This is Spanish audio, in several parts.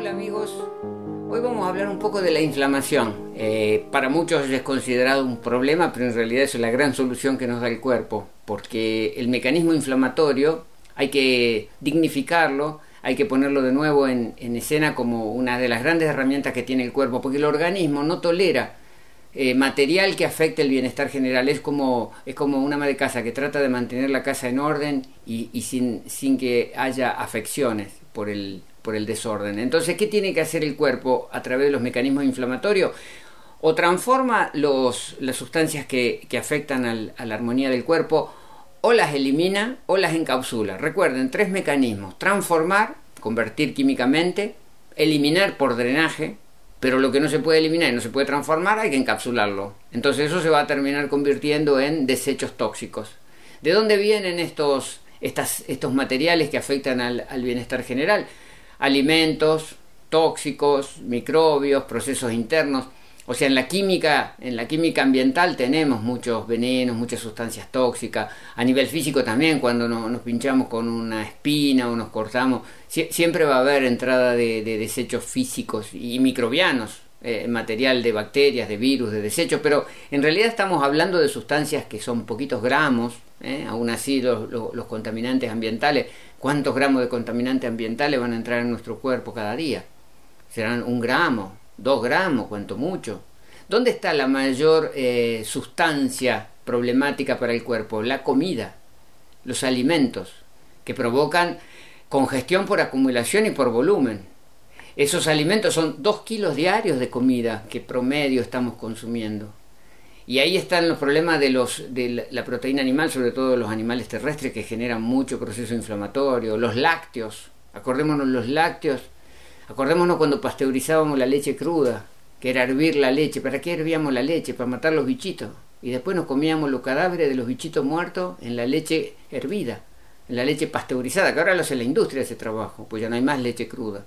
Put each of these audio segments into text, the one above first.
Hoy vamos a hablar un poco de la inflamación. Eh, para muchos es considerado un problema, pero en realidad es la gran solución que nos da el cuerpo, porque el mecanismo inflamatorio hay que dignificarlo, hay que ponerlo de nuevo en, escena como una de las grandes herramientas que tiene el cuerpo, porque el organismo no tolera eh, material que afecte el bienestar general. Es como, es como un ama de casa que trata de mantener la casa en orden y, sin, sin que haya afecciones por el, por el desorden. Entonces, ¿qué tiene que hacer el cuerpo a través de los mecanismos inflamatorios? O transforma los, las sustancias que, afectan a la armonía del cuerpo, o las elimina o las encapsula. Recuerden, tres mecanismos. Transformar, convertir químicamente, eliminar por drenaje, pero lo que no se puede eliminar y no se puede transformar hay que encapsularlo. Entonces eso se va a terminar convirtiendo en desechos tóxicos. ¿De dónde vienen estos, estas, estos materiales que afectan al, al bienestar general? Alimentos tóxicos, microbios, procesos internos. O sea, en la química, en la química ambiental tenemos muchos venenos, muchas sustancias tóxicas. A nivel físico también, cuando nos pinchamos con una espina o nos cortamos, siempre va a haber entrada de, desechos físicos y microbianos, eh, material de bacterias, de virus, de desechos, pero en realidad estamos hablando de sustancias que son poquitos gramos, ¿eh? aún así los, los contaminantes ambientales ¿Cuántos gramos de contaminantes ambientales van a entrar en nuestro cuerpo cada día? Serán un gramo, dos gramos, cuanto mucho. ¿Dónde está la mayor eh, sustancia problemática para el cuerpo? La comida, los alimentos, que provocan congestión por acumulación y por volumen. Esos alimentos son dos kilos diarios de comida que promedio estamos consumiendo. Y ahí están los problemas de, los, de la proteína animal, sobre todo los animales terrestres que generan mucho proceso inflamatorio, los lácteos, acordémonos los lácteos, acordémonos cuando pasteurizábamos la leche cruda, que era hervir la leche, ¿para qué hervíamos la leche? Para matar los bichitos. Y después nos comíamos los cadáveres de los bichitos muertos en la leche hervida, en la leche pasteurizada, que ahora lo hace la industria ese trabajo, pues ya no hay más leche cruda.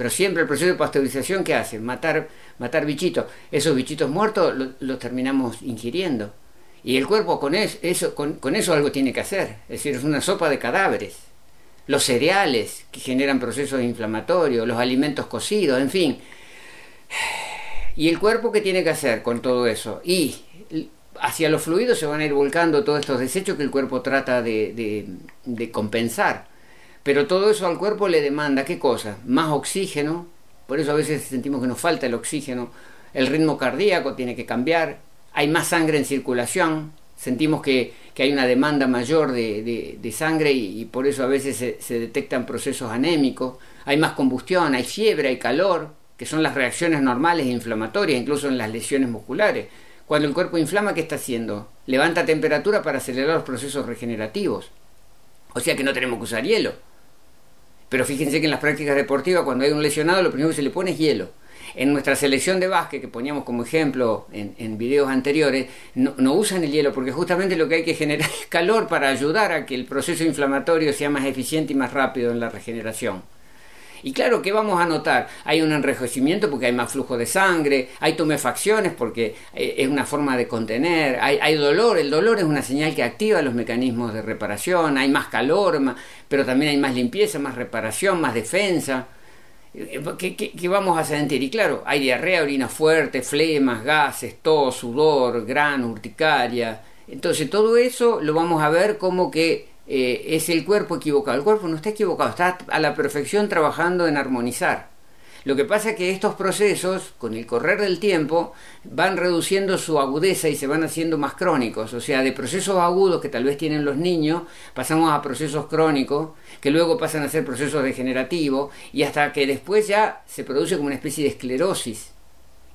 Pero siempre el proceso de pasteurización, ¿qué hace? Matar, matar bichitos. Esos bichitos muertos los terminamos ingiriendo. Y el cuerpo con eso, con, eso algo tiene que hacer. Es decir, es una sopa de cadáveres. Los cereales que generan procesos inflamatorios, los alimentos cocidos, en fin. ¿Y el cuerpo qué tiene que hacer con todo eso? Y hacia los fluidos se van a ir volcando todos estos desechos que el cuerpo trata de compensar. Pero todo eso al cuerpo le demanda, ¿qué cosa? Más oxígeno, por eso a veces sentimos que nos falta el oxígeno, el ritmo cardíaco tiene que cambiar, hay más sangre en circulación, sentimos que, hay una demanda mayor de, sangre y, por eso a veces se, se, detectan procesos anémicos, hay más combustión, hay fiebre, hay calor, que son las reacciones normales e inflamatorias, incluso en las lesiones musculares. Cuando el cuerpo inflama, ¿qué está haciendo? Levanta temperatura para acelerar los procesos regenerativos. O sea que no tenemos que usar hielo. Pero fíjense que en las prácticas deportivas, cuando hay un lesionado, lo primero que se le pone es hielo. En nuestra selección de básquet, que poníamos como ejemplo en, videos anteriores, no, no, usan el hielo porque justamente lo que hay que generar es calor para ayudar a que el proceso inflamatorio sea más eficiente y más rápido en la regeneración. Y claro, ¿qué vamos a notar? Hay un enrejecimiento porque hay más flujo de sangre, hay tumefacciones porque eh, es una forma de contener, hay, dolor, el dolor es una señal que activa los mecanismos de reparación, hay más calor, pero también hay más limpieza, más reparación, más defensa. Eh, ¿Qué, qué, vamos a sentir? Y claro, hay diarrea, orina fuerte, flemas, gases, tos, sudor, grano, urticaria. Entonces todo eso lo vamos a ver como que eh, es el cuerpo equivocado. El cuerpo no está equivocado, está a la perfección trabajando en armonizar. Lo que pasa es que estos procesos, con el correr del tiempo, van reduciendo su agudeza y se van haciendo más crónicos. O sea, de procesos agudos que tal vez tienen los niños, pasamos a procesos crónicos, que luego pasan a ser procesos degenerativos, y hasta que después ya se produce como una especie de esclerosis.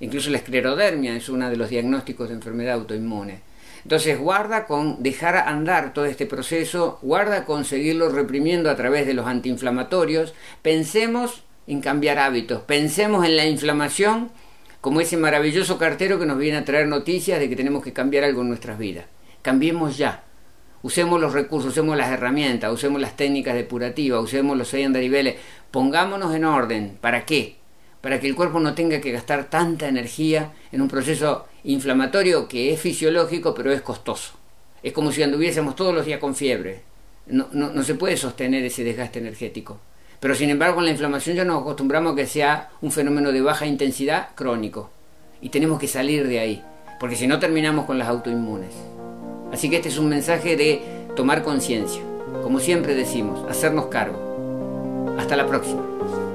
Incluso la esclerodermia es uno de los diagnósticos de enfermedad autoinmune. Entonces guarda con dejar andar todo este proceso, guarda con seguirlo reprimiendo a través de los antiinflamatorios. Pensemos en cambiar hábitos, pensemos en la inflamación como ese maravilloso cartero que nos viene a traer noticias de que tenemos que cambiar algo en nuestras vidas. Cambiemos ya. Usemos los recursos, usemos las herramientas, usemos las técnicas depurativas, usemos los seis andariveles, pongámonos en orden. ¿Para qué? Para que el cuerpo no tenga que gastar tanta energía en un proceso inflamatorio que es fisiológico pero es costoso. Es como si anduviésemos todos los días con fiebre. No, no, se puede sostener ese desgaste energético. Pero sin embargo, con la inflamación ya nos acostumbramos a que sea un fenómeno de baja intensidad crónico. Y tenemos que salir de ahí, porque si no terminamos con las autoinmunes. Así que este es un mensaje de tomar conciencia. Como siempre decimos, hacernos cargo. Hasta la próxima.